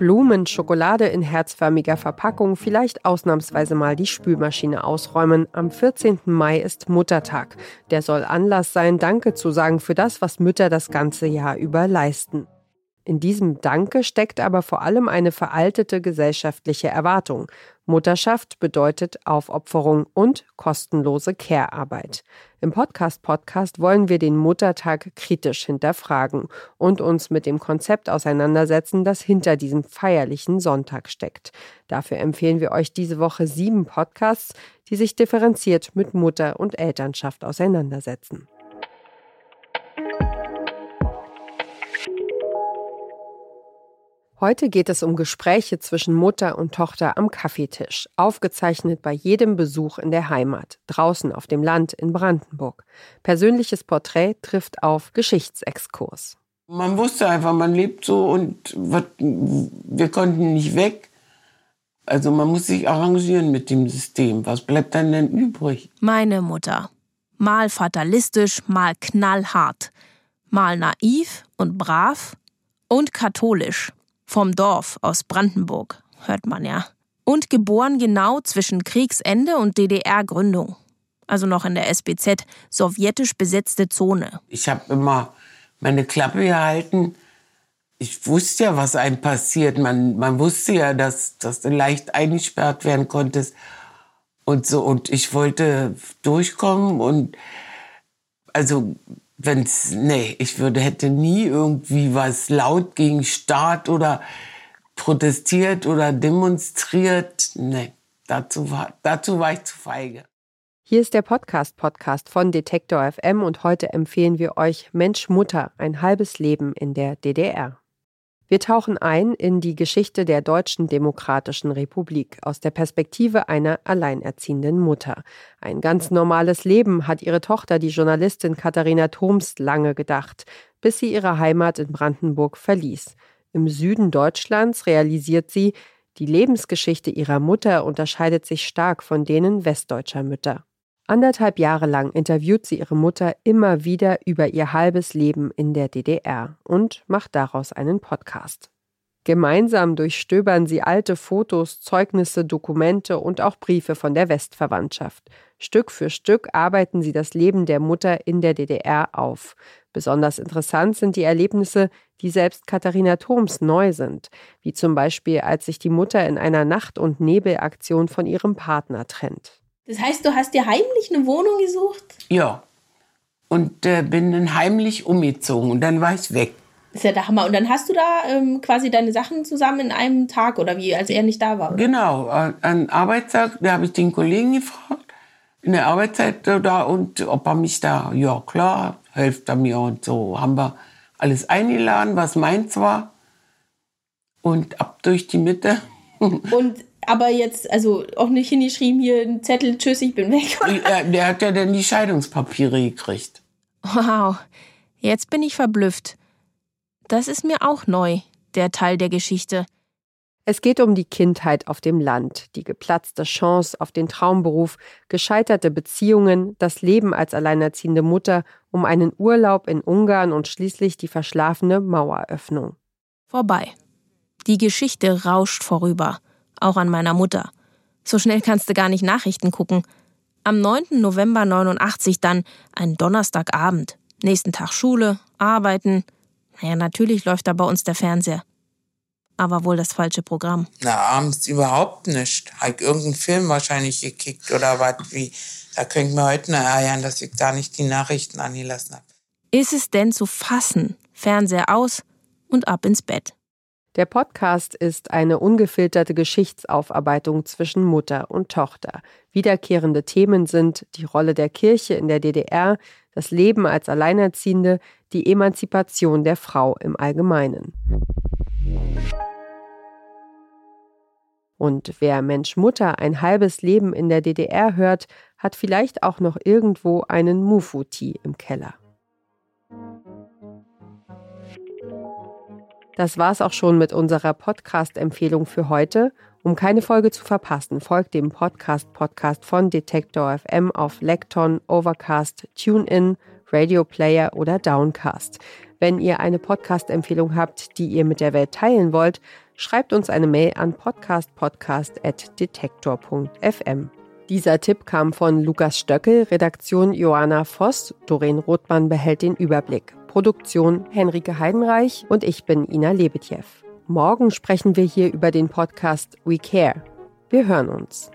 Blumen, Schokolade in herzförmiger Verpackung, vielleicht ausnahmsweise mal die Spülmaschine ausräumen. Am 14. Mai ist Muttertag. Der soll Anlass sein, Danke zu sagen für das, was Mütter das ganze Jahr über leisten. In diesem Danke steckt aber vor allem eine veraltete gesellschaftliche Erwartung. Mutterschaft bedeutet Aufopferung und kostenlose Care-Arbeit. Im Podcast Podcast wollen wir den Muttertag kritisch hinterfragen und uns mit dem Konzept auseinandersetzen, das hinter diesem feierlichen Sonntag steckt. Dafür empfehlen wir euch diese Woche sieben Podcasts, die sich differenziert mit Mutter und Elternschaft auseinandersetzen. Heute geht es um Gespräche zwischen Mutter und Tochter am Kaffeetisch, aufgezeichnet bei jedem Besuch in der Heimat, draußen auf dem Land in Brandenburg. Persönliches Porträt trifft auf Geschichtsexkurs. Man wusste einfach, man lebt so und wir konnten nicht weg. Also man muss sich arrangieren mit dem System. Was bleibt dann denn übrig? Meine Mutter. Mal fatalistisch, mal knallhart. Mal naiv und brav und katholisch. Vom Dorf aus Brandenburg, hört man ja. Und geboren genau zwischen Kriegsende und DDR-Gründung. Also noch in der SBZ, sowjetisch besetzte Zone. Ich habe immer meine Klappe gehalten. Ich wusste ja, was einem passiert. Man, man wusste ja, dass, dass du leicht eingesperrt werden konntest. Und so, und ich wollte durchkommen und also wenn's, nee, ich würde, hätte nie irgendwie was laut gegen Staat oder protestiert oder demonstriert. Nee, dazu war, dazu war ich zu feige. Hier ist der Podcast-Podcast von Detektor FM und heute empfehlen wir euch Mensch Mutter, ein halbes Leben in der DDR. Wir tauchen ein in die Geschichte der Deutschen Demokratischen Republik aus der Perspektive einer alleinerziehenden Mutter. Ein ganz normales Leben hat ihre Tochter, die Journalistin Katharina Thoms, lange gedacht, bis sie ihre Heimat in Brandenburg verließ. Im Süden Deutschlands realisiert sie, die Lebensgeschichte ihrer Mutter unterscheidet sich stark von denen westdeutscher Mütter. Anderthalb Jahre lang interviewt sie ihre Mutter immer wieder über ihr halbes Leben in der DDR und macht daraus einen Podcast. Gemeinsam durchstöbern sie alte Fotos, Zeugnisse, Dokumente und auch Briefe von der Westverwandtschaft. Stück für Stück arbeiten sie das Leben der Mutter in der DDR auf. Besonders interessant sind die Erlebnisse, die selbst Katharina Thoms neu sind, wie zum Beispiel als sich die Mutter in einer Nacht- und Nebelaktion von ihrem Partner trennt. Das heißt, du hast dir heimlich eine Wohnung gesucht? Ja. Und äh, bin dann heimlich umgezogen und dann war ich weg. Das ist ja der Hammer. Und dann hast du da ähm, quasi deine Sachen zusammen in einem Tag oder wie, als er nicht da war? Oder? Genau, an Arbeitstag, da habe ich den Kollegen gefragt, in der Arbeitszeit da und ob er mich da, ja klar, hilft er mir und so. Haben wir alles eingeladen, was meins war und ab durch die Mitte. Und aber jetzt, also auch nicht hingeschrieben, hier ein Zettel, tschüss, ich bin weg. Der, der hat ja dann die Scheidungspapiere gekriegt. Wow, jetzt bin ich verblüfft. Das ist mir auch neu, der Teil der Geschichte. Es geht um die Kindheit auf dem Land, die geplatzte Chance auf den Traumberuf, gescheiterte Beziehungen, das Leben als alleinerziehende Mutter, um einen Urlaub in Ungarn und schließlich die verschlafene Maueröffnung. Vorbei. Die Geschichte rauscht vorüber auch an meiner Mutter. So schnell kannst du gar nicht Nachrichten gucken. Am 9. November 89 dann ein Donnerstagabend. Nächsten Tag Schule, arbeiten. Naja, natürlich läuft da bei uns der Fernseher. Aber wohl das falsche Programm. Na, abends überhaupt nicht. Hab irgendeinen Film wahrscheinlich gekickt oder was wie. Da könnt mir heute noch ärgern, dass ich da nicht die Nachrichten angelassen habe. Ist es denn zu fassen? Fernseher aus und ab ins Bett. Der Podcast ist eine ungefilterte Geschichtsaufarbeitung zwischen Mutter und Tochter. Wiederkehrende Themen sind die Rolle der Kirche in der DDR, das Leben als Alleinerziehende, die Emanzipation der Frau im Allgemeinen. Und wer Mensch Mutter ein halbes Leben in der DDR hört, hat vielleicht auch noch irgendwo einen Mufuti im Keller. Das war's auch schon mit unserer Podcast-Empfehlung für heute. Um keine Folge zu verpassen, folgt dem Podcast-Podcast von Detektor FM auf Lekton, Overcast, TuneIn, Radio Player oder Downcast. Wenn ihr eine Podcast-Empfehlung habt, die ihr mit der Welt teilen wollt, schreibt uns eine Mail an podcastpodcast.detektor.fm. Dieser Tipp kam von Lukas Stöckel, Redaktion Joanna Voss, Doreen Rothmann behält den Überblick, Produktion Henrike Heidenreich und ich bin Ina Lebetjew. Morgen sprechen wir hier über den Podcast We Care. Wir hören uns.